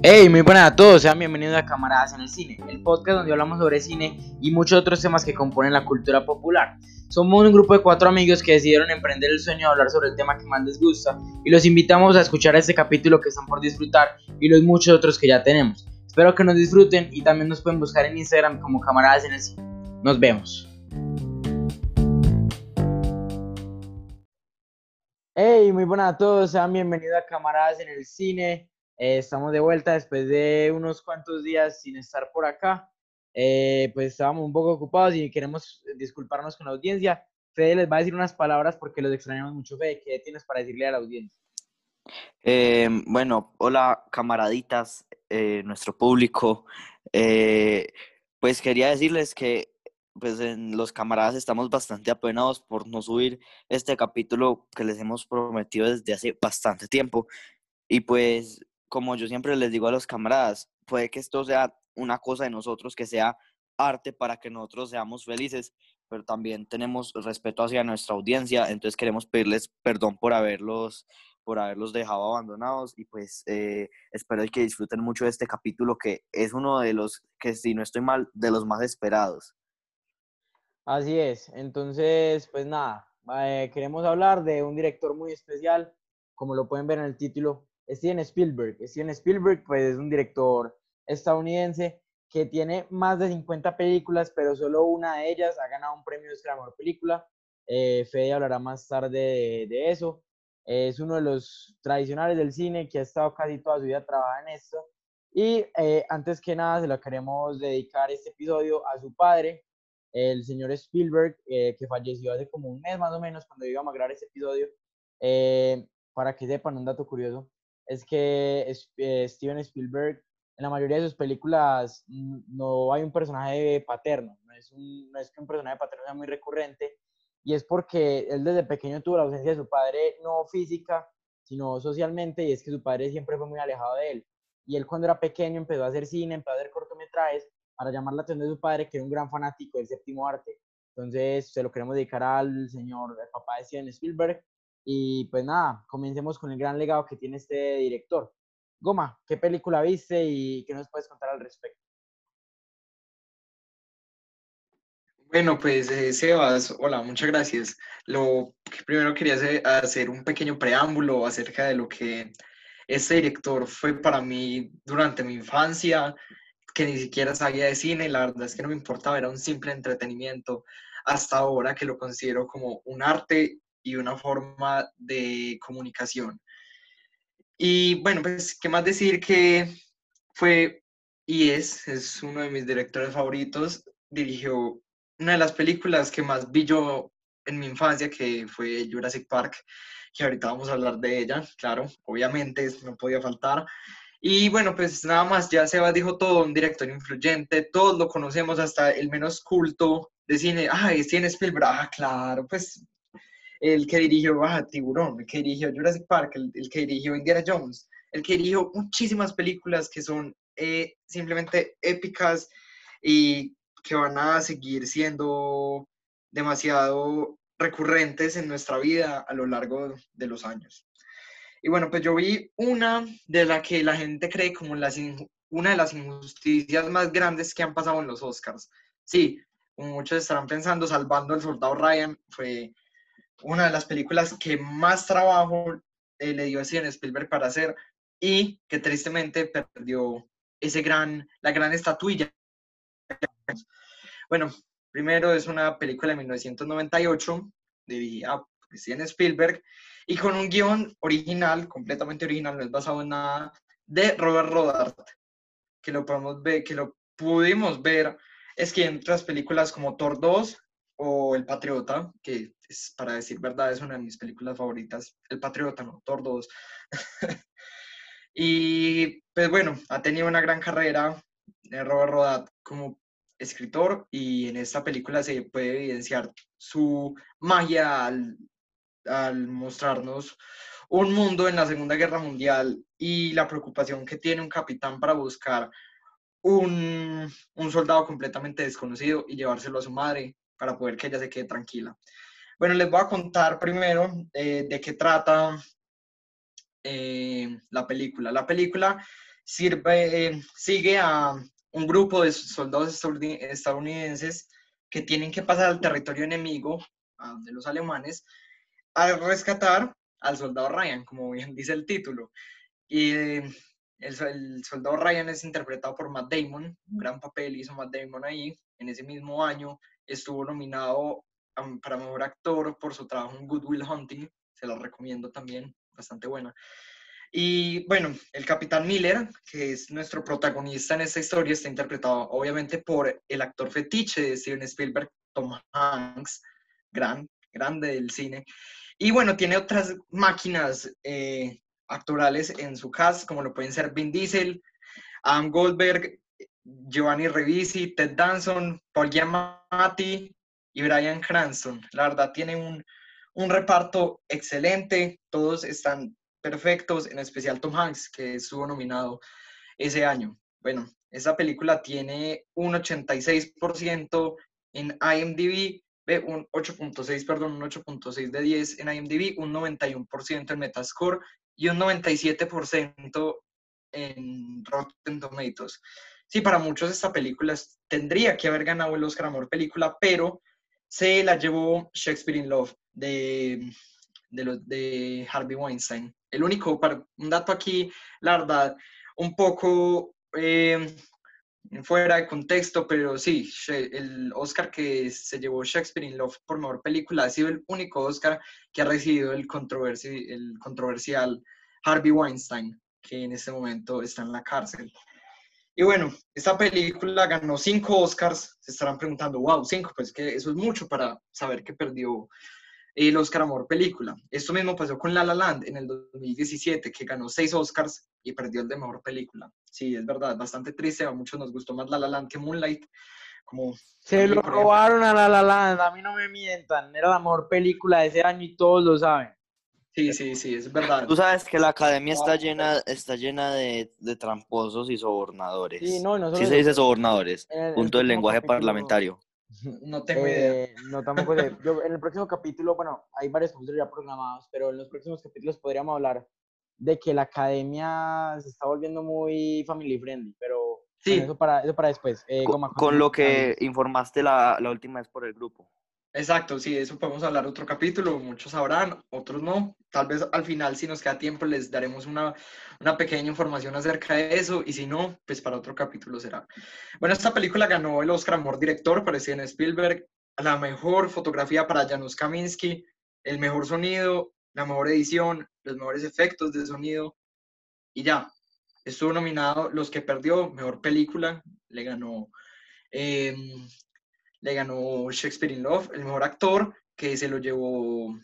Hey, muy buenas a todos, sean bienvenidos a Camaradas en el Cine, el podcast donde hablamos sobre cine y muchos otros temas que componen la cultura popular. Somos un grupo de cuatro amigos que decidieron emprender el sueño de hablar sobre el tema que más les gusta y los invitamos a escuchar este capítulo que están por disfrutar y los muchos otros que ya tenemos. Espero que nos disfruten y también nos pueden buscar en Instagram como Camaradas en el Cine. Nos vemos. Hey, muy buenas a todos, sean bienvenidos a Camaradas en el Cine. Eh, estamos de vuelta después de unos cuantos días sin estar por acá. Eh, pues estábamos un poco ocupados y queremos disculparnos con la audiencia. Fede les va a decir unas palabras porque los extrañamos mucho. Fede, ¿qué tienes para decirle a la audiencia? Eh, bueno, hola camaraditas, nuestro público. pues quería decirles que pues en los camaradas estamos bastante apenados por no subir este capítulo que les hemos prometido desde hace bastante tiempo. Y pues como yo siempre les digo a los camaradas, puede que esto sea una cosa de nosotros, que sea arte para que nosotros seamos felices, pero también tenemos respeto hacia nuestra audiencia, entonces queremos pedirles perdón por haberlos por haberlos dejado abandonados y pues eh, espero que disfruten mucho de este capítulo que es uno de los que si no estoy mal de los más esperados. Así es, entonces pues nada, eh, queremos hablar de un director muy especial, como lo pueden ver en el título, Steven Spielberg. Steven Spielberg pues, es un director estadounidense que tiene más de 50 películas, pero solo una de ellas ha ganado un premio de Mejor Película. Eh, Fede hablará más tarde de, eso. Es uno de los tradicionales del cine que ha estado casi toda su vida trabajando en esto. Y eh, antes que nada, se lo queremos dedicar este episodio a su padre, el señor Spielberg, eh, que falleció hace como un mes más o menos cuando íbamos a grabar este episodio. Eh, para que sepan un dato curioso, es que eh, Steven Spielberg en la mayoría de sus películas no hay un personaje paterno, no es, un, no es que un personaje paterno sea muy recurrente, y es porque él desde pequeño tuvo la ausencia de su padre, no física, sino socialmente, y es que su padre siempre fue muy alejado de él. Y él cuando era pequeño empezó a hacer cine, empezó a hacer cortometrajes para llamar la atención de su padre, que era un gran fanático del séptimo arte. Entonces, se lo queremos dedicar al señor, el papá de Steven Spielberg, y pues nada, comencemos con el gran legado que tiene este director. Goma, ¿qué película viste y qué nos puedes contar al respecto? Bueno, pues eh, Sebas, hola, muchas gracias. Lo que primero quería hacer, hacer un pequeño preámbulo acerca de lo que este director fue para mí durante mi infancia, que ni siquiera sabía de cine, la verdad es que no me importaba, era un simple entretenimiento, hasta ahora que lo considero como un arte y una forma de comunicación. Y bueno, pues, ¿qué más decir que fue y es, es uno de mis directores favoritos, dirigió una de las películas que más vi yo en mi infancia, que fue Jurassic Park, que ahorita vamos a hablar de ella, claro, obviamente no podía faltar. Y bueno, pues nada más, ya Seba dijo todo, un director influyente, todos lo conocemos, hasta el menos culto de cine, es Steven Spielberg, ah, claro, pues el que dirigió Baja Tiburón, el que dirigió Jurassic Park, el, que dirigió Indiana Jones, el que dirigió muchísimas películas que son eh, simplemente épicas y que van a seguir siendo demasiado recurrentes en nuestra vida a lo largo de los años. Y bueno, pues yo vi una de la que la gente cree como una de las injusticias más grandes que han pasado en los Oscars. Sí, como muchos estarán pensando, Salvando al Soldado Ryan fue una de las películas que más trabajo eh, le dio a Steven Spielberg para hacer y que tristemente perdió ese gran, la gran estatuilla. Bueno, primero es una película de 1998 dirigida por Steven Spielberg y con un guion original, completamente original, no es basado en nada, de Robert Rodart, que lo podemos ver, que lo pudimos ver es que en otras películas como Thor 2 o El Patriota, que es, para decir verdad es una de mis películas favoritas, El Patriota, no, Thor 2. y pues bueno, ha tenido una gran carrera de Robert Rodat como escritor y en esta película se puede evidenciar su magia al, al mostrarnos un mundo en la Segunda Guerra Mundial y la preocupación que tiene un capitán para buscar un, un, soldado completamente desconocido y llevárselo a su madre para poder que ella se quede tranquila. Bueno, les voy a contar primero eh, de qué trata eh, la película. La película sirve, sigue a un grupo de soldados estadounidenses que tienen que pasar al territorio enemigo de los alemanes a rescatar al soldado Ryan, como bien dice el título. Y el, el, soldado Ryan es interpretado por Matt Damon, un gran papel hizo Matt Damon ahí. En ese mismo año estuvo nominado para mejor actor por su trabajo en Good Will Hunting, se lo recomiendo también, bastante buena. Y bueno, el capitán Miller, que es nuestro protagonista en esta historia, está interpretado obviamente por el actor fetiche de Steven Spielberg, Tom Hanks, gran, grande del cine. Y bueno, tiene otras máquinas eh, actorales en su cast, como lo pueden ser Vin Diesel, Adam Goldberg, Giovanni Revisi, Ted Danson, Paul Giamatti y Brian Cranston. La verdad, tiene un, un reparto excelente, todos están perfectos, en especial Tom Hanks, que estuvo nominado ese año. Bueno, esa película tiene un 86% en IMDb, un 8.6, perdón, un 8.6 de 10 en IMDb, un 91% en Metascore y un 97% en Rotten Tomatoes. Sí, para muchos esta película tendría que haber ganado el Oscar Amor Película, pero se la llevó Shakespeare in Love de, de, Harvey Weinstein. El único, un dato aquí, la verdad, un poco eh, fuera de contexto, pero sí, el Oscar que se llevó Shakespeare in Love por mejor película ha sido el único Oscar que ha recibido el, controversi el controversial Harvey Weinstein, que en este momento está en la cárcel. Y bueno, esta película ganó cinco Oscars. Se estarán preguntando, wow, cinco, pues que eso es mucho para saber que perdió el Oscar Amor Película. Esto mismo pasó con La La Land en el 2017, que ganó seis Oscars y perdió el de Mejor Película. Sí, es verdad, bastante triste, a muchos nos gustó más La La Land que Moonlight. Como Se lo robaron a La La Land, a mí no me mientan, era la mejor película de ese año y todos lo saben. Sí, sí, sí, es verdad. Tú sabes que la academia está llena, está llena de, de tramposos y sobornadores. Sí, no, no sí se dice sobornadores, punto del lenguaje parlamentario. No tengo idea. Eh, no, tampoco Yo, en el próximo capítulo, bueno, hay varios capítulos ya programados, pero en los próximos capítulos podríamos hablar de que la academia se está volviendo muy family friendly, pero sí. eso, para, eso para después. Eh, con, lo que informaste la, la última vez por el grupo. Exacto, sí, eso podemos hablar otro capítulo, muchos sabrán, otros no. Tal vez al final, si nos queda tiempo, les daremos una, una, pequeña información acerca de eso, y si no, pues para otro capítulo será. Bueno, esta película ganó el Oscar Amor Director para Steven Spielberg, la mejor fotografía para Janusz Kaminski, el mejor sonido, la mejor edición, los mejores efectos de sonido, y ya. Estuvo nominado Los que perdió, mejor película, le ganó eh, le ganó Shakespeare in Love, el mejor actor, que se lo llevó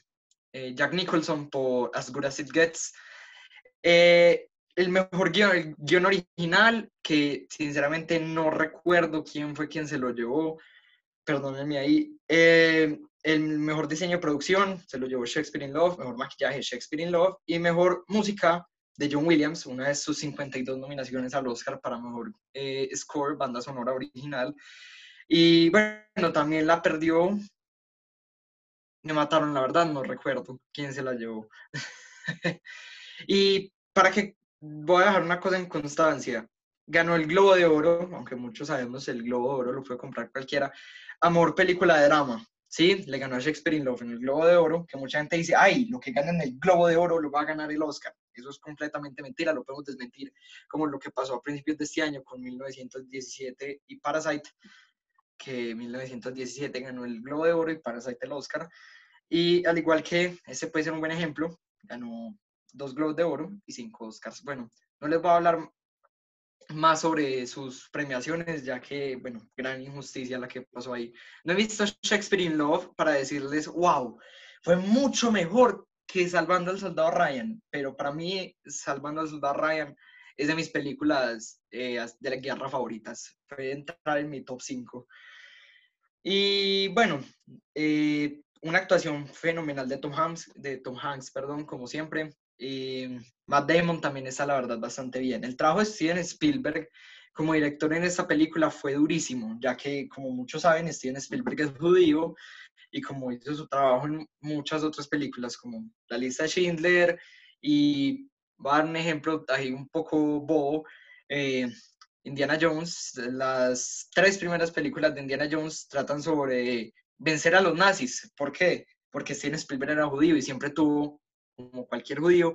eh, Jack Nicholson por As Good As It Gets. Eh, el mejor guion, original, que sinceramente no recuerdo quién fue quien se lo llevó, perdónenme ahí. Eh, el mejor diseño de producción se lo llevó Shakespeare in Love, mejor maquillaje Shakespeare in Love y mejor música de John Williams, una de sus 52 nominaciones al Oscar para mejor score, banda sonora original. Y bueno, también la perdió. Me mataron, la verdad, no recuerdo quién se la llevó. y para que voy a dejar una cosa en constancia. Ganó el Globo de Oro, aunque muchos sabemos el Globo de Oro lo puede comprar cualquiera. Amor, película de drama. Sí, le ganó a Shakespeare in Love en el Globo de Oro, que mucha gente dice, ay, lo que gana en el Globo de Oro lo va a ganar el Oscar. Eso es completamente mentira, lo podemos desmentir, como lo que pasó a principios de este año con 1917 y Parasite, que en 1917 ganó el Globo de Oro y Parasite el Oscar. Y al igual que ese puede ser un buen ejemplo, ganó dos Globos de Oro y cinco Oscars. Bueno, no les voy a hablar más sobre sus premiaciones, ya que, bueno, gran injusticia la que pasó ahí. No he visto Shakespeare in Love para decirles, wow, fue mucho mejor que Salvando al Soldado Ryan, pero para mí, Salvando al Soldado Ryan es de mis películas eh, de la guerra favoritas. Fue entrar en mi top 5. Y bueno, eh, una actuación fenomenal de Tom Hanks, de Tom Hanks, perdón, como siempre. Y Matt Damon también está, la verdad, bastante bien. El trabajo de Steven Spielberg como director en esta película fue durísimo, ya que, como muchos saben, Steven Spielberg es judío y como hizo su trabajo en muchas otras películas, como La lista de Schindler y va a dar un ejemplo ahí un poco bobo, eh, Indiana Jones, las tres primeras películas de Indiana Jones tratan sobre vencer a los nazis. ¿Por qué? Porque Steven Spielberg era judío y siempre tuvo, como cualquier judío,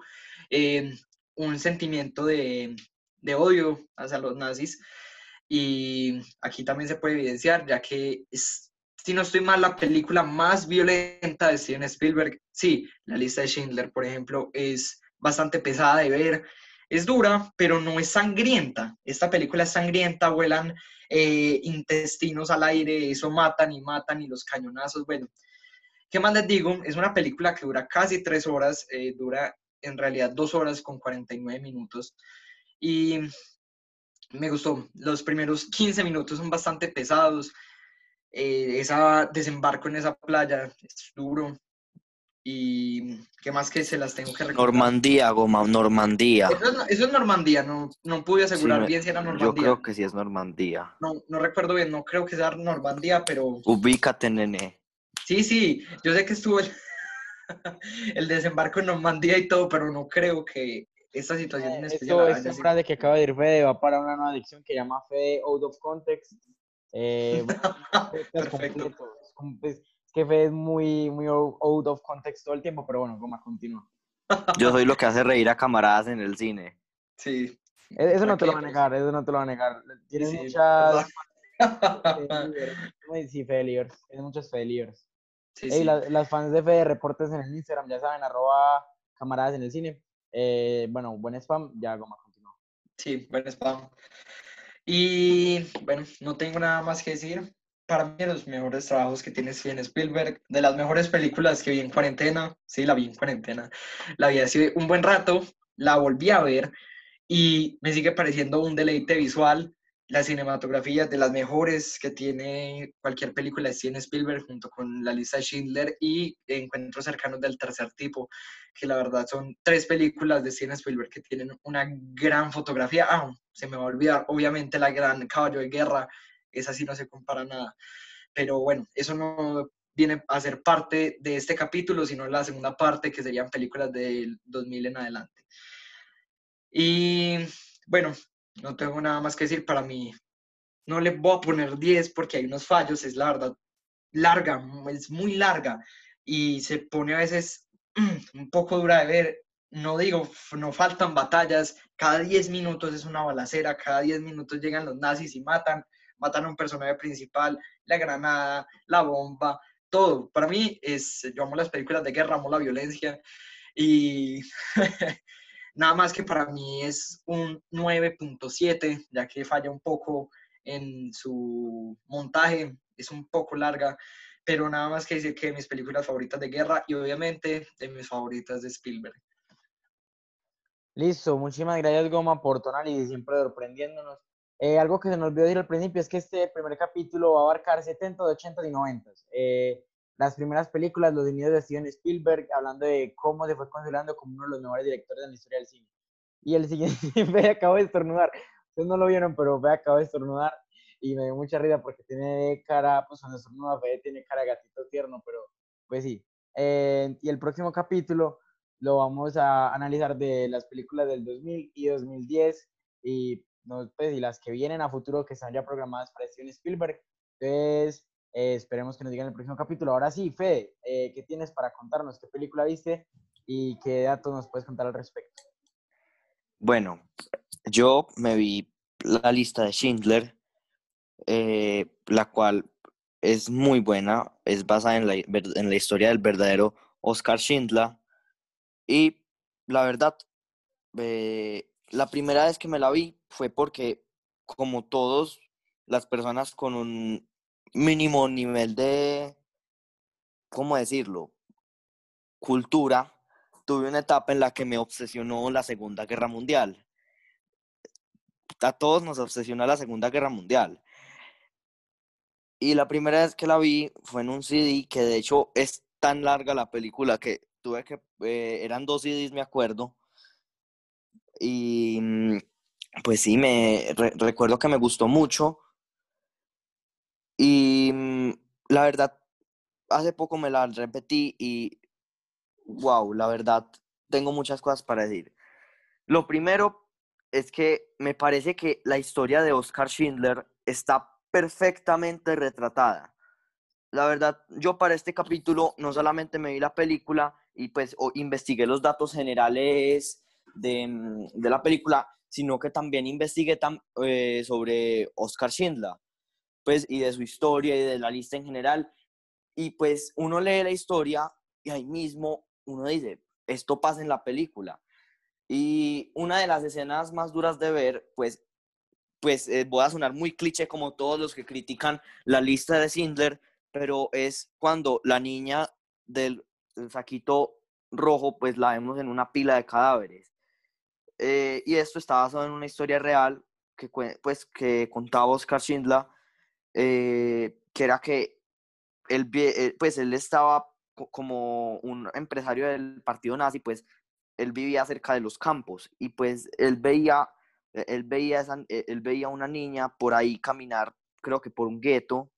eh, un sentimiento de, de odio hacia los nazis. Y aquí también se puede evidenciar, ya que es, si no estoy mal, la película más violenta de Steven Spielberg, sí, la lista de Schindler, por ejemplo, es bastante pesada de ver, es dura, pero no es sangrienta. Esta película es sangrienta, vuelan eh, intestinos al aire, eso matan y matan y los cañonazos, bueno. ¿Qué más les digo? Es una película que dura casi tres horas, eh, dura en realidad dos horas con 49 minutos. Y me gustó. Los primeros 15 minutos son bastante pesados. Eh, esa desembarco en esa playa es duro. Y qué más que se las tengo que recordar. Normandía, Goma, Normandía. Eso es, eso es Normandía, no, no pude asegurar Sí, bien si era Normandía. Yo creo que sí es Normandía. no, no recuerdo bien, no creo que sea Normandía, pero Ubícate, nene. sí, sí, yo sé que estuvo el, el desembarco en Normandía y todo, pero no creo que esta situación en Eh, especial Esto, esta frase que acaba de decir Fede va para una nueva adicción que llama Fede Out of Context. Eh, Perfecto. completo. Es que Fede es muy, muy out of context todo el tiempo, pero bueno, Goma, continúa. Yo soy lo que hace reír a camaradas en el cine. Sí. E- Eso no te lo va a negar, eso no te lo va a negar. Tienes sí, muchas Sí, failures. Tienes muchas failures. Sí, Ey, sí. la- las fans de Fede reportes en el Instagram, ya saben, arroba camaradas en el cine. Eh, bueno, buen spam, ya Goma continúa. Sí, buen spam. Y bueno, no tengo nada más que decir. Para mí, de los mejores trabajos que tiene Steven Spielberg, de las mejores películas que vi en cuarentena, sí, la vi en cuarentena, la vi hace un buen rato, la volví a ver y me sigue pareciendo un deleite visual. La cinematografía de las mejores que tiene cualquier película de Steven Spielberg, junto con la lista Schindler y Encuentros cercanos del tercer tipo, que la verdad son tres películas de Steven Spielberg que tienen una gran fotografía. Ah, se me va a olvidar, obviamente, la gran Caballo de Guerra, esa sí no se compara nada. Pero bueno, eso no viene a ser parte de este capítulo, sino la segunda parte, que serían películas del 2000 en adelante. Y bueno, no tengo nada más que decir para mí. No le voy a poner 10 porque hay unos fallos, es la verdad larga, es muy larga y se pone a veces un poco dura de ver. No digo, no faltan batallas, cada 10 minutos es una balacera, cada 10 minutos llegan los nazis y matan, matan a un personaje principal, la granada, la bomba, todo. Para mí es, yo amo las películas de guerra, amo la violencia y nada más que para mí es un 9.7, ya que falla un poco en su montaje, es un poco larga, pero nada más que decir que mis películas favoritas de guerra y obviamente de mis favoritas de Spielberg. Listo, muchísimas gracias Goma por tu análisis, siempre sorprendiéndonos. Eh, algo que se nos olvidó decir al principio es que este primer capítulo va a abarcar 70, 80 y 90. Eh, las primeras películas, los inicios de Steven Spielberg, hablando de cómo se fue considerando como uno de los mejores directores de la historia del cine. Y el siguiente, Fe acabo de estornudar. Ustedes no lo vieron, pero Fe acabo de estornudar y me dio mucha risa porque tiene cara, pues cuando estornuda Fe tiene cara de gatito tierno, pero pues sí. Eh, y el próximo capítulo lo vamos a analizar de las películas del 2000 y 2010 y, no, pues, y las que vienen a futuro que están ya programadas para Steven Spielberg. Entonces, eh, esperemos que nos digan el próximo capítulo. Ahora sí, Fede, eh, ¿qué tienes para contarnos? ¿Qué película viste y qué datos nos puedes contar al respecto? Bueno, yo me vi la lista de Schindler, eh, la cual es muy buena, es basada en la, en la historia del verdadero Oscar Schindler. Y la verdad, eh, la primera vez que me la vi fue porque, como todos las personas con un mínimo nivel de, ¿cómo decirlo? Cultura, tuve una etapa en la que me obsesionó la Segunda Guerra Mundial. A todos nos obsesionó la Segunda Guerra Mundial. Y la primera vez que la vi fue en un CD, que de hecho es tan larga la película que tuve que, eh, eran dos CDs, me acuerdo. Y mm, pues sí, me re- recuerdo que me gustó mucho. Y mm, la verdad, hace poco me la repetí y wow, la verdad, tengo muchas cosas para decir. Lo primero es que me parece que la historia de Oscar Schindler está perfectamente retratada. La verdad, yo para este capítulo no solamente me vi la película y pues investigué los datos generales de, mm, de, la película, sino que también investigué eh, sobre Oscar Schindler, pues, y de su historia y de la lista en general. Y pues uno lee la historia y ahí mismo uno dice, esto pasa en la película. Y una de las escenas más duras de ver, pues, pues eh, voy a sonar muy cliché como todos los que critican la lista de Schindler, pero es cuando la niña del, saquito rojo, pues la vemos en una pila de cadáveres. Eh, y esto está basado en una historia real que, pues, que contaba Oscar Schindler, eh, que era que él, pues, él estaba como un empresario del partido nazi, pues él vivía cerca de los campos y pues él veía, e, él veía, e, él veía una niña por ahí caminar, creo que por un gueto,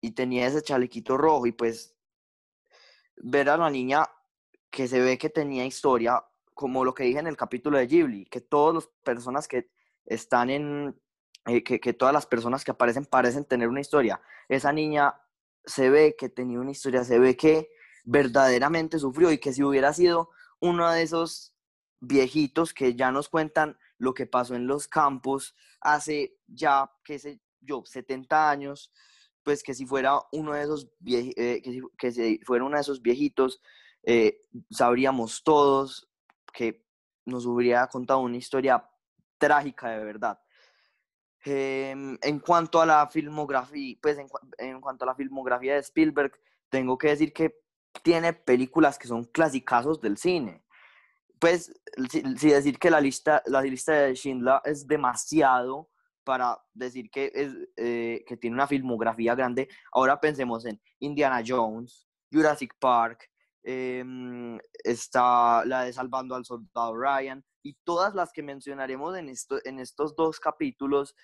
y tenía ese chalequito rojo y pues ver a la niña que se ve que tenía historia, como lo que dije en el capítulo de Ghibli, que todas las personas que están en, eh, que, todas las personas que aparecen parecen tener una historia. Esa niña se ve que tenía una historia, se ve que verdaderamente sufrió y que si hubiera sido uno de esos viejitos que ya nos cuentan lo que pasó en los campos hace ya, qué sé yo, 70 años, pues que si fuera uno de esos, eh, que, si, uno de esos viejitos, eh, sabríamos todos que nos hubiera contado una historia trágica de verdad. Em, en cuanto a la filmografía, pues en, cuanto a la filmografía de Spielberg, tengo que decir que tiene películas que son clasicazos del cine. Pues, si, decir que la lista, la lista de Schindler es demasiado para decir que, eh, que tiene una filmografía grande, ahora pensemos en Indiana Jones, Jurassic Park, em, está la de Salvando al Soldado Ryan, y todas las que mencionaremos en, esto, en estos dos capítulos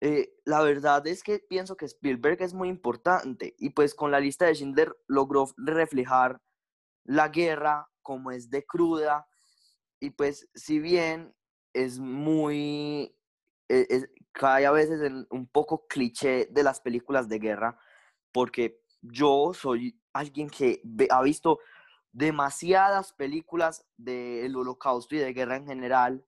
eh, la verdad es que pienso que Spielberg es muy importante y pues con la lista de Schindler logró reflejar la guerra como es de cruda y pues si bien es muy, e, es, cae a veces un poco cliché de las películas de guerra porque yo soy alguien que ha visto demasiadas películas del holocausto y de guerra en general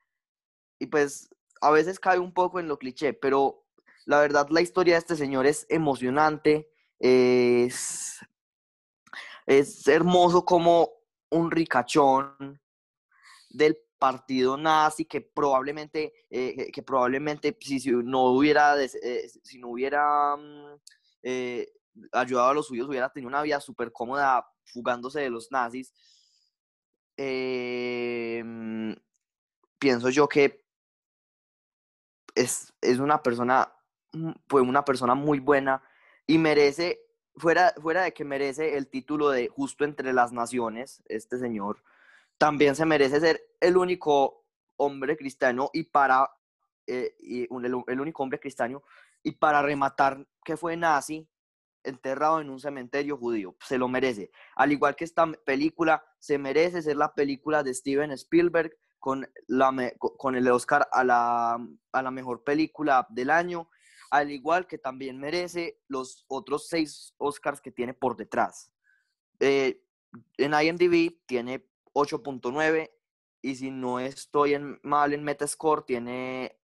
y pues a veces cae un poco en lo cliché, pero la verdad la historia de este señor es emocionante, es, es hermoso como un ricachón del partido nazi que probablemente, eh, que probablemente si, no hubiera, eh, si no hubiera mm, eh, ayudado a los suyos, hubiera tenido una vida súper cómoda fugándose de los nazis. Em, pienso yo que es, una persona, fue una persona muy buena y merece, fuera, fuera de que merece el título de justo entre las naciones, este señor, también se merece ser el único hombre cristiano y para, eh, el, único hombre cristiano y para rematar que fue nazi, enterrado en un cementerio judío. Se lo merece. Al igual que esta película, se merece ser la película de Steven Spielberg con, el Oscar a la, mejor película del año, al igual que también merece los otros seis Oscars que tiene por detrás. Eh, en IMDb tiene 8.9 y si no estoy mal en Metascore tiene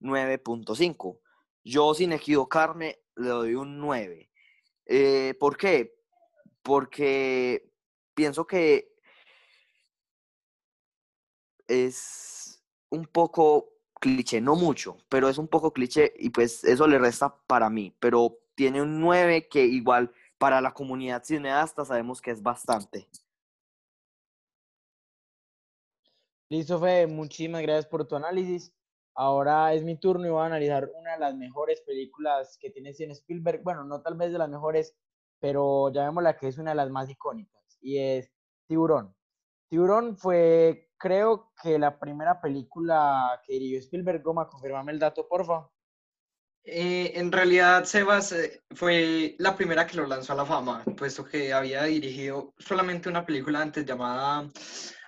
9.5. Yo sin equivocarme le doy un 9. Eh, ¿Por qué? Porque pienso que es un poco cliché, no mucho, pero es un poco cliché y pues eso le resta para mí, pero tiene un 9 que igual para la comunidad cineasta sabemos que es bastante. Listo, Fede, muchísimas gracias por tu análisis. Ahora es mi turno y voy a analizar una de las mejores películas que tiene Steven Spielberg. Bueno, no tal vez de las mejores, pero ya vemos la que es una de las más icónicas y es Tiburón. Tiburón fue creo que la primera película que dirigió Spielberg, Goma, confirmame el dato, porfa. Eh, en realidad, Sebas eh, fue la primera que lo lanzó a la fama, puesto que había dirigido solamente una película antes llamada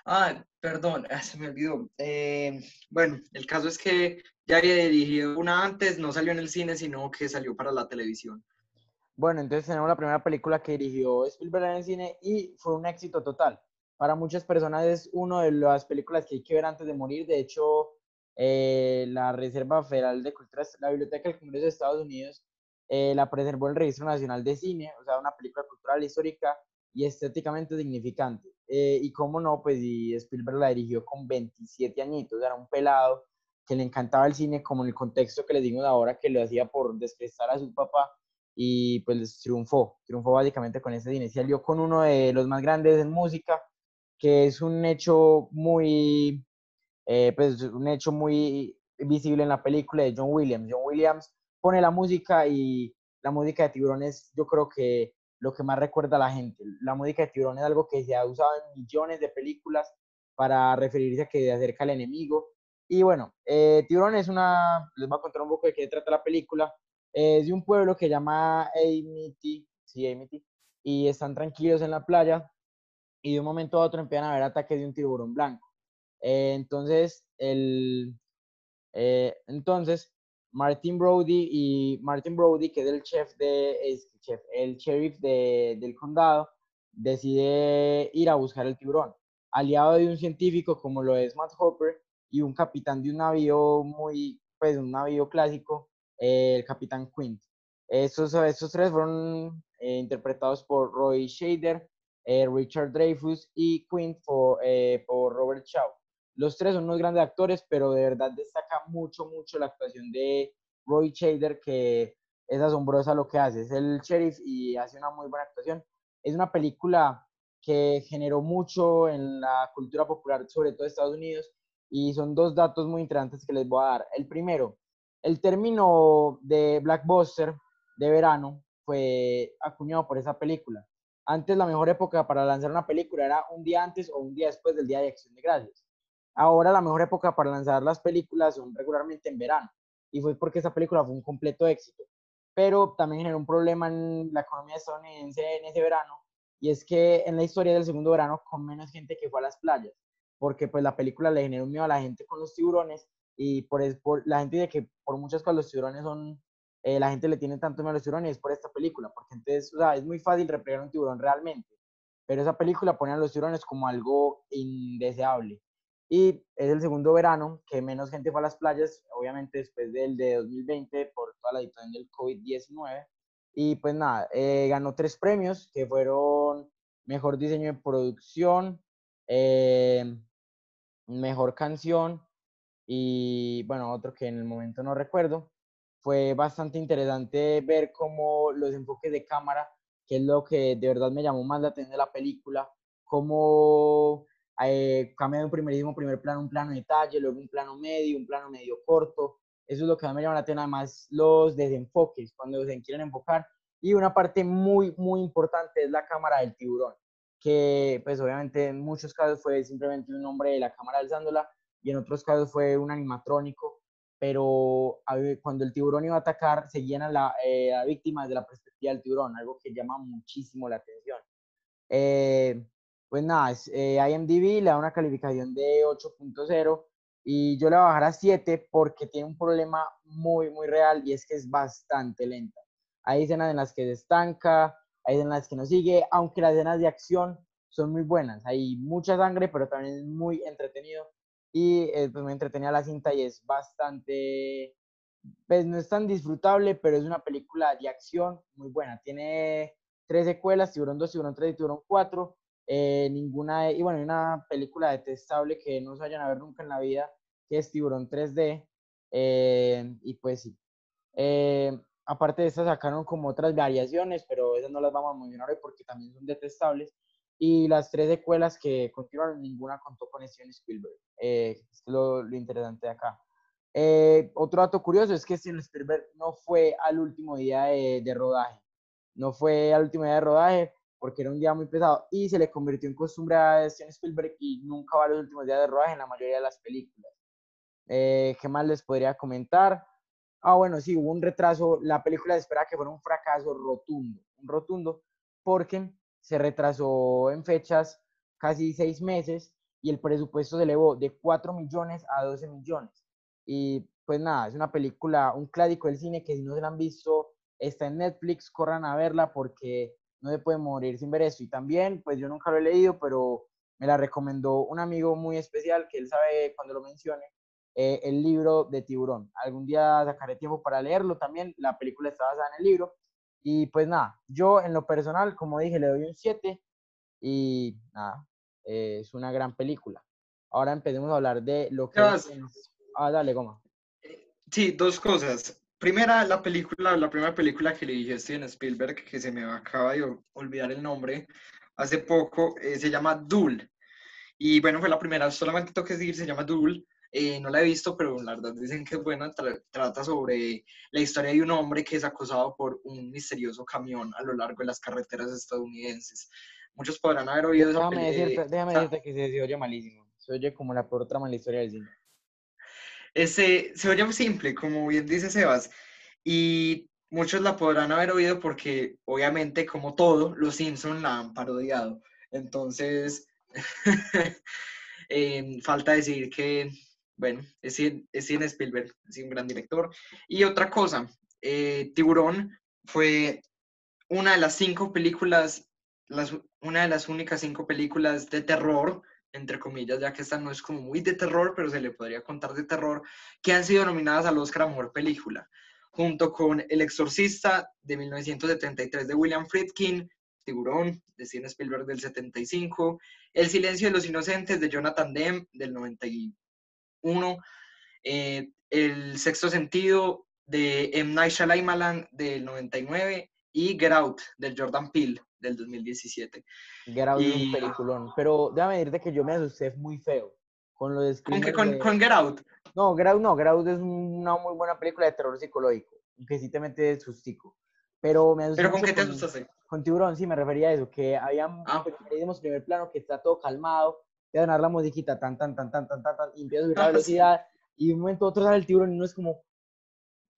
Ah, perdón, ah, se me olvidó. Eh, bueno, el caso es que ya había dirigido una antes, no salió en el cine, sino que salió para la televisión. Bueno, entonces tenemos la primera película que dirigió Spielberg en el cine y fue un éxito total. Para muchas personas es una de las películas que hay que ver antes de morir. De hecho, eh, la Reserva Federal de Culturas, la Biblioteca del Congreso de Estados Unidos, eh, la preservó el Registro Nacional de Cine, o sea, una película cultural histórica y estéticamente significante. Eh, y cómo no, pues Spielberg la dirigió con 27 añitos, era un pelado que le encantaba el cine, como en el contexto que les digo ahora, que lo hacía por desprestar a su papá y pues triunfó, triunfó básicamente con ese cine. Salió con uno de los más grandes en música, que es un hecho muy, eh, pues un hecho muy visible en la película de John Williams. John Williams pone la música y la música de tiburones yo creo que lo que más recuerda a la gente. La música de tiburón es algo que se ha usado en millones de películas para referirse a que se acerca al enemigo. Y bueno, eh, Tiburón es una, les voy a contar un poco de qué trata la película. Es de un pueblo que llama Amity, sí, Amity, y están tranquilos en la playa y de un momento a otro empiezan a ver ataques de un tiburón blanco. Eh, entonces, el, eh, entonces, Martin Brody y Martin Brody, que es el chef de, chef, el sheriff de, del condado, decide ir a buscar el tiburón, aliado de un científico como lo es Matt Hopper y un capitán de un navío muy, pues un navío clásico, eh, el capitán Quint. Estos, estos tres fueron eh, interpretados por Roy Shader, eh, Richard Dreyfus y Quint por, por Robert Shaw. Los tres son unos grandes actores, pero de verdad destaca mucho, mucho la actuación de Roy Shader, que es asombrosa lo que hace. Es el sheriff y hace una muy buena actuación. Es una película que generó mucho en la cultura popular, sobre todo de Estados Unidos, y son dos datos muy interesantes que les voy a dar. El primero, el término de Blackbuster de verano fue acuñado por esa película. Antes la mejor época para lanzar una película era un día antes o un día después del Día de Acción de Gracias. Ahora la mejor época para lanzar las películas son regularmente en verano. Y fue porque esa película fue un completo éxito. Pero también generó un problema en la economía estadounidense en ese verano. Y es que en la historia del segundo verano, con menos gente que fue a las playas. Porque pues la película le generó miedo a la gente con los tiburones. Y por, por la gente dice que por muchas cosas los tiburones son eh, la gente le tiene tanto miedo a los tiburones por esta película, porque entonces, o sea, es muy fácil replegar un tiburón realmente, pero esa película pone a los tiburones como algo indeseable. Y es el segundo verano que menos gente fue a las playas, obviamente después del de 2020 por toda la situación del COVID-19. Y pues nada, eh, ganó tres premios que fueron mejor diseño de producción, eh, mejor canción y bueno, otro que en el momento no recuerdo. Fue bastante interesante ver cómo los enfoques de cámara, que es lo que de verdad me llamó más la atención de la película, cómo eh, cambia de un primerísimo primer plano, un plano de detalle, luego un plano medio, un plano medio corto. Eso es lo que me llama la atención, además los desenfoques, cuando se quieren enfocar. Y una parte muy, muy importante es la cámara del tiburón, que pues obviamente en muchos casos fue simplemente un hombre de la cámara alzándola y en otros casos fue un animatrónico, pero cuando el tiburón iba a atacar, seguían a la, eh, la víctima desde la perspectiva del tiburón, algo que llama muchísimo la atención. Eh, pues nada, eh, IMDb le da una calificación de 8.0 y yo le voy a bajar a 7 porque tiene un problema muy, muy real y es que es bastante lenta. Hay escenas en las que se estanca, hay escenas en las que no sigue, aunque las escenas de acción son muy buenas. Hay mucha sangre, pero también es muy entretenido y es pues, muy entretenida la cinta y es bastante, pues no es tan disfrutable, pero es una película de acción muy buena. Tiene tres secuelas, Tiburón 2, Tiburón 3 y Tiburón 4 eh, ninguna, y bueno, una película detestable que no se vayan a ver nunca en la vida, que es Tiburón 3D, eh, y pues sí. Eh, aparte de estas sacaron como otras variaciones, pero esas no las vamos a mencionar hoy porque también son detestables. Y las tres secuelas que continuaron, ninguna contó con Steven Spielberg. es lo, lo, interesante de acá. otro dato curioso es que Steven Spielberg no fue al último día de, de rodaje. No fue al último día de rodaje porque era un día muy pesado y se le convirtió en costumbre a Steven Spielberg y nunca va a los últimos días de rodaje en la mayoría de las películas. Eh, ¿Qué más les podría comentar? Ah, bueno, sí, hubo un retraso. La película se esperaba que fuera un fracaso rotundo, un rotundo, porque se retrasó en fechas casi seis meses y el presupuesto se elevó de 4 millones a 12 millones. Y pues nada, es una película, un clásico del cine que si no se la han visto, está en Netflix, corran a verla porque no se puede morir sin ver esto. Y también, pues yo nunca lo he leído, pero me la recomendó un amigo muy especial que él sabe cuando lo mencione, eh, el libro de Tiburón. Algún día sacaré tiempo para leerlo también, la película está basada en el libro. Y pues nada, yo en lo personal, como dije, le doy un 7 y nada, eh, es una gran película. Ahora empecemos a hablar de lo que... Ah, dale, Goma. Sí, dos cosas. Primera, la película, la primera película que le dije a Steven Spielberg, que se me acaba de olvidar el nombre, hace poco, eh, se llama Duel. Y bueno, fue la primera, solamente tengo que decir, se llama Duel. Eh, no la he visto, pero la verdad dicen que es buena. trata sobre la historia de un hombre que es acosado por un misterioso camión a lo largo de las carreteras estadounidenses. Muchos podrán haber oído esa película. Decirte, déjame decirte que se oye malísimo. Se oye como la por otra mala historia del cine. Ese, se oye muy simple, como bien dice Sebas, y muchos la podrán haber oído porque, obviamente, como todo, los Simpson la han parodiado. Entonces, em, falta decir que, bueno, es Steven Spielberg, es un gran director. Y otra cosa, eh, Tiburón fue una de las cinco películas, las, una de las únicas cinco películas de terror entre comillas, ya que esta no es como muy de terror, pero se le podría contar de terror, que han sido nominadas al Oscar a Mejor Película, junto con El Exorcista de 1973 de William Friedkin, Tiburón de Steven Spielberg del 75, El Silencio de los Inocentes de Jonathan Demme del 91, eh, El Sexto Sentido de M. Night Shyamalan del 99 y Get Out de Jordan Peele del 2017. Get Out es un peliculón, pero déjame decirte que yo me asusté muy feo con lo de... ¿Con, con, con Get Out? No, Get Out no, Get Out es una muy buena película de terror psicológico, que sí te mete sustico. Pero me asusté ¿Pero con qué te asustaste? Con Tiburón, sí, me refería a eso, que había, ah. primer plano que está todo calmado, te a ganar la musiquita tan, tan, tan, tan, tan, tan, tan, y empieza a subir la velocidad, y de un momento a otro sale el tiburón y no es como,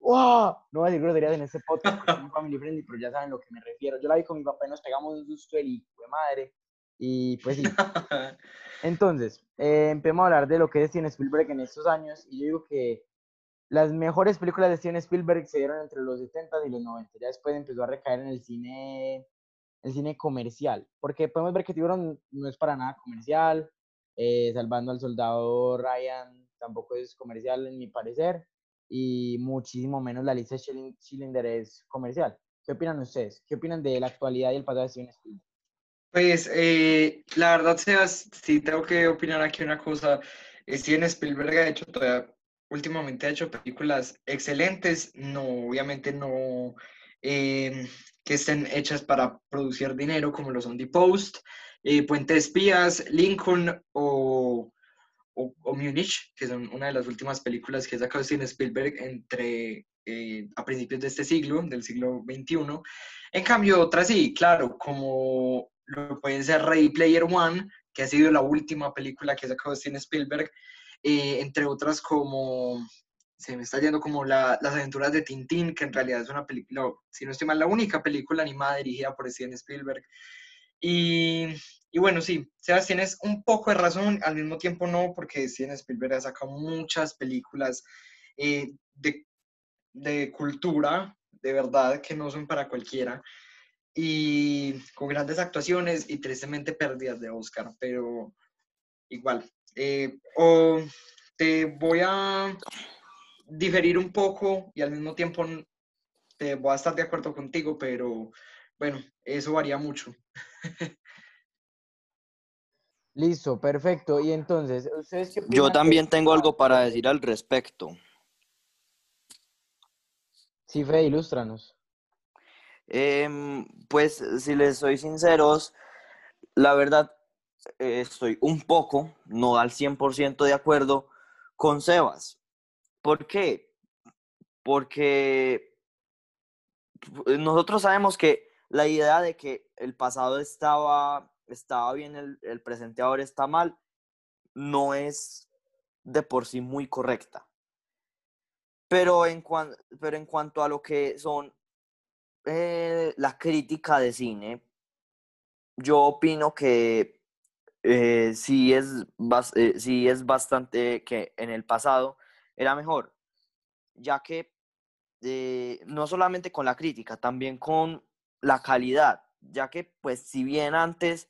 ¡Wow! No voy a decir groserías en este podcast, es family friendly, pero ya saben a lo que me refiero. Yo la vi con mi papá y nos pegamos un susto el hijo de madre. Y pues sí. Entonces, eh, empecemos a hablar de lo que es Steven Spielberg en estos años. Y yo digo que las mejores películas de Steven Spielberg se dieron entre los 70 y los 90. Ya después empezó a recaer en el cine, el cine comercial. Porque podemos ver que Tiburón no es para nada comercial. Eh, Salvando al Soldado Ryan tampoco es comercial, en mi parecer y muchísimo menos la lista Schillinger es comercial. ¿Qué opinan ustedes? ¿Qué opinan de la actualidad y el pasado de Steven Spielberg? Pues eh, la verdad, Sebas, sí tengo que opinar aquí una cosa. Steven Spielberg ha hecho todavía, últimamente ha hecho películas excelentes, no, obviamente no em, que estén hechas para producir dinero como lo son The Post, eh, Puente Espías, Lincoln o o, o, Munich, que son una de las últimas películas que sacado Steven Spielberg entre, eh, a principios de este siglo, del siglo XXI. En cambio, otras sí, claro, como lo puede ser Ready Player One, que ha sido la última película que sacado Steven Spielberg, eh, entre otras como, se me está yendo como la, Las aventuras de Tintín, que en realidad es una película, si no estoy mal, la única película animada dirigida por Steven Spielberg. Y, y bueno, sí, Sebas, tienes un poco de razón, al mismo tiempo no, porque Steven Spielberg ha sacado muchas películas eh, de, de, cultura, de verdad, que no son para cualquiera, y con grandes actuaciones y tristemente pérdidas de Oscar, pero igual. Eh, o te voy a diferir un poco y al mismo tiempo te voy a estar de acuerdo contigo, pero bueno, eso varía mucho. Listo, perfecto. Y entonces, ¿ustedes Yo también tengo algo para decir al respecto. Sí, Fe, ilústranos. Em, pues, si les soy sinceros, la verdad, eh, estoy un poco, no al 100% de acuerdo con Sebas. ¿Por qué? Porque nosotros sabemos que la idea de que el pasado estaba estaba bien, el, presente ahora está mal, no es de por sí muy correcta. Pero en, pero en cuanto a lo que son eh, la crítica de cine, yo opino que eh, sí, es, eh, sí es bastante que en el pasado era mejor, ya que no solamente con la crítica, también con la calidad, ya que pues si bien antes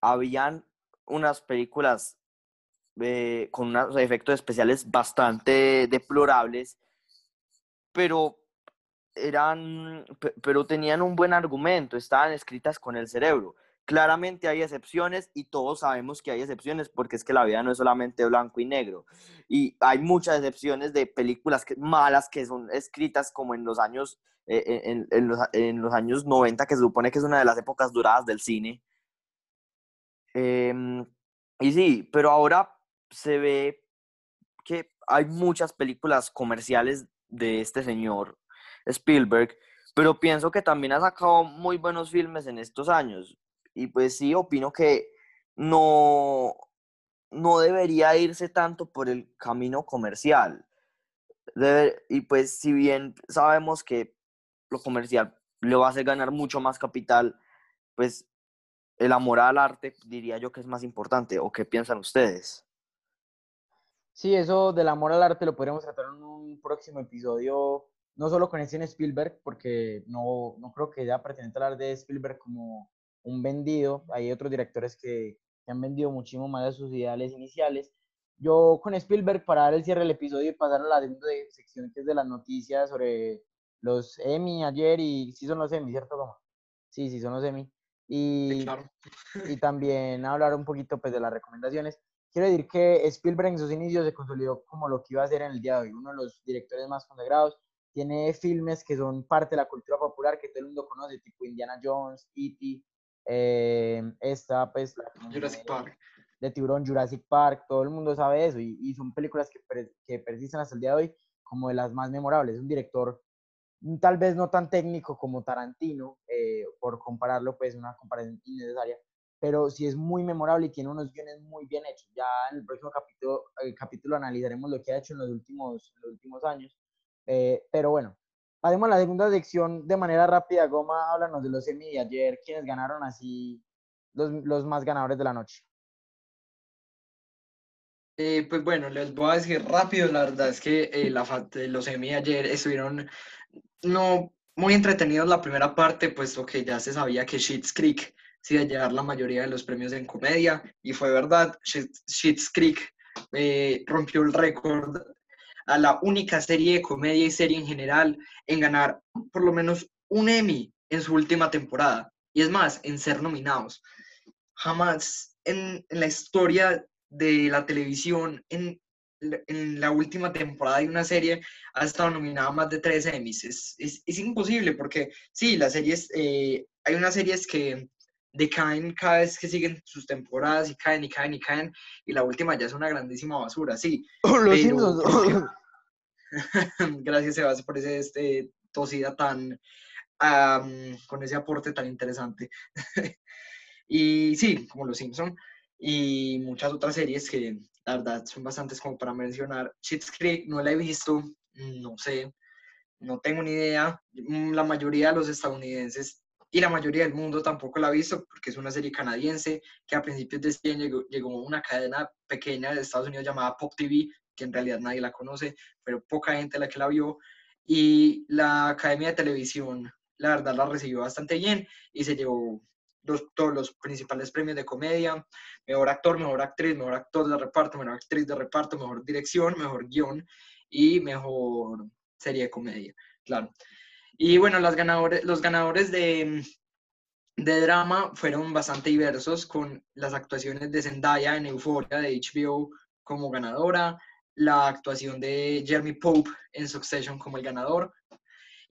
habían unas películas eh, con unos efectos especiales bastante deplorables, pero eran, pero tenían un buen argumento, estaban escritas con el cerebro. Claramente hay excepciones y todos sabemos que hay excepciones porque es que la vida no es solamente blanco y negro. Y hay muchas excepciones de películas malas que son escritas como en los años eh, eh, en, los, en, los, años 90, que se supone que es una de las épocas duradas del cine. Em, y sí, pero ahora se ve que hay muchas películas comerciales de este señor Spielberg, pero pienso que también ha sacado muy buenos filmes en estos años. Y pues sí, opino que no, no debería irse tanto por el camino comercial. y pues si bien sabemos que lo comercial le va a hacer ganar mucho más capital, pues el amor al arte diría yo que es más importante. ¿O qué piensan ustedes? Sí, eso del amor al arte lo podríamos tratar en un próximo episodio, no solo con Steven Spielberg, porque no, no creo que ya pertenece a hablar de Spielberg como un vendido. Hay otros directores que, han vendido muchísimo más de sus ideales iniciales. Yo con Spielberg, para dar el cierre del episodio y pasar a la segunda sección que es de las noticias sobre los Emmy ayer y sí son los Emmy, ¿cierto? Sí, sí son los Emmy. Y, y también hablar un poquito pues, de las recomendaciones. Quiero decir que Spielberg en sus inicios se consolidó como lo que iba a ser en el día de hoy, uno de los directores más consagrados. Tiene filmes que son parte de la cultura popular que todo el mundo conoce, tipo Indiana Jones, E.T., eh, esta, pues, Jurassic Park. De Tiburón, Jurassic Park, todo el mundo sabe eso y, y son películas que, que persisten hasta el día de hoy como de las más memorables. Un director mm, tal vez no tan técnico como Tarantino, eh, por compararlo, pues una comparación innecesaria, pero sí es muy memorable y tiene unos guiones muy bien hechos. Ya en el próximo capítulo, el capítulo analizaremos lo que ha hecho en los últimos, los últimos años. Eh, pero bueno, Pasemos la segunda sección de manera rápida. Goma, háblanos de los semi de ayer, quienes ganaron así los, los más ganadores de la noche. Eh, pues bueno, les voy a decir rápido, la verdad es que eh, la, los semi ayer estuvieron no muy entretenidos la primera parte, puesto que ya se sabía que Schitt's Creek se iba a llevar la mayoría de los premios en comedia, y fue verdad, Schitt's Creek eh, rompió el récord a la única serie de comedia y serie en general en ganar por lo menos un Emmy en su última temporada. Y es más, en ser nominados. Jamás en, la historia de la televisión, en, la última temporada de una serie, ha estado nominada más de tres Emmys. Es, es, imposible porque sí, las series, eh, hay unas series que decaen cada vez que siguen sus temporadas y caen y caen y caen, y la última ya es una grandísima basura, sí. Gracias, Sebas, por ese este, tosida tan, con ese aporte tan interesante. y sí, como Los Simpson y muchas otras series que la verdad son bastantes como para mencionar. Schitt's Creek no la he visto, no sé, no tengo ni idea. La mayoría de los estadounidenses y la mayoría del mundo tampoco la ha visto porque es una serie canadiense que a principios de este año llegó, a una cadena pequeña de Estados Unidos llamada Pop TV, que en realidad nadie la conoce, pero poca gente la que la vio. Y la Academia de Televisión, la verdad, la recibió bastante bien y se llevó todos los principales premios de comedia, mejor actor, mejor actriz, mejor actor de reparto, mejor actriz de reparto, mejor dirección, mejor guion y mejor serie de comedia, claro. Y bueno, las ganadores, los ganadores de, de drama fueron bastante diversos, con las actuaciones de Zendaya en Euphoria de HBO como ganadora, la actuación de Jeremy Pope en Succession como el ganador,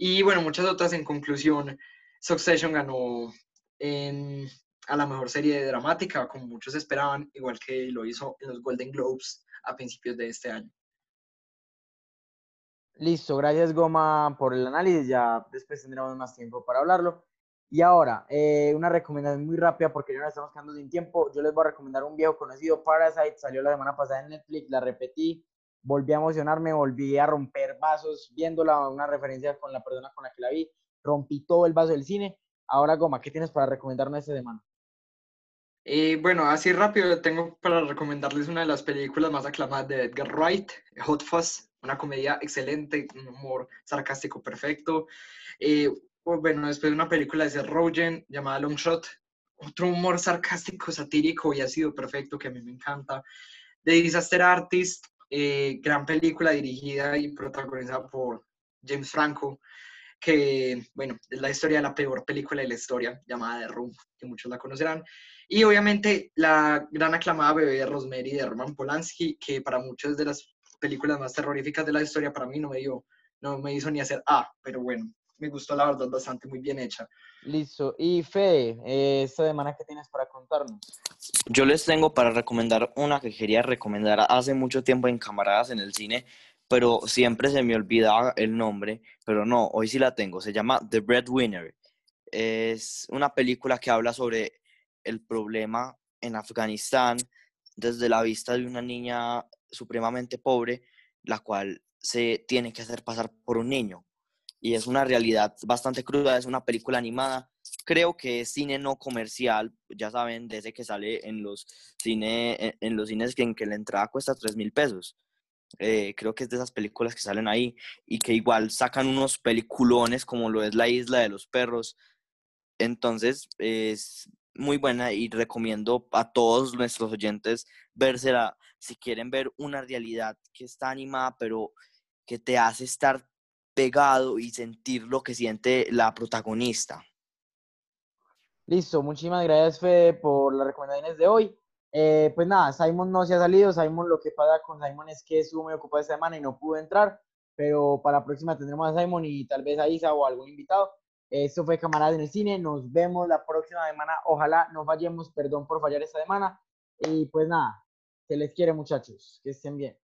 y bueno, muchas otras en conclusión. Succession ganó en, a la mejor serie dramática, como muchos esperaban, igual que lo hizo en los Golden Globes a principios de este año. Listo, gracias Goma por el análisis, ya después tendremos más tiempo para hablarlo. Y ahora, eh, una recomendación muy rápida porque ya no estamos quedando sin tiempo. Yo les voy a recomendar un viejo conocido, Parasite, salió la semana pasada en Netflix, la repetí, volví a emocionarme, volví a romper vasos viéndola, una referencia con la persona con la que la vi, rompí todo el vaso del cine. Ahora, Goma, ¿qué tienes para recomendarme esta semana? Eh, bueno, así rápido tengo para recomendarles una de las películas más aclamadas de Edgar Wright, Hot Fuzz, una comedia excelente, un humor sarcástico perfecto. Eh, bueno, después de una película de Seth Rogen llamada Long Shot, otro humor sarcástico, satírico y ha sido perfecto que a mí me encanta. The Disaster Artist, eh, gran película dirigida y protagonizada por James Franco, que, bueno, es la historia de la peor película de la historia, llamada The Room, que muchos la conocerán. Y obviamente la gran aclamada Bebé Rosemary de Roman Polanski, que para muchas de las películas más terroríficas de la historia, para mí no me dio, no me hizo ni hacer ah, pero bueno, me gustó la verdad bastante muy bien hecha. Listo. Y Fede, eh, esta semana qué tienes para contarnos? Yo les tengo para recomendar una que quería recomendar hace mucho tiempo en Camaradas en el cine, pero siempre se me olvidaba el nombre, pero no, hoy sí la tengo. Se llama The Breadwinner. Es una película que habla sobre el problema en Afganistán desde la vista de una niña supremamente pobre, la cual se tiene que hacer pasar por un niño. Y es una realidad bastante cruda, es una película animada. Creo que es cine no comercial, ya saben, desde que sale en los, cine, en los cines en que la entrada cuesta 3 mil pesos. Eh, creo que es de esas películas que salen ahí y que igual sacan unos peliculones como lo es La Isla de los Perros. Entonces, es muy buena y recomiendo a todos nuestros oyentes vérsela si quieren ver una realidad que está animada, pero que te hace estar pegado y sentir lo que siente la protagonista. Listo, muchísimas gracias Fede por las recomendaciones de hoy. Eh, pues nada, Simon no se ha salido, Simon lo que pasa con Simon es que estuvo muy ocupado esta semana y no pudo entrar, pero para la próxima tendremos a Simon y tal vez a Isa o algún invitado. Esto fue Camaradas en el Cine. Nos vemos la próxima semana. Ojalá no fallemos. Perdón por fallar esta semana. Y pues nada, se les quiere muchachos. Que estén bien.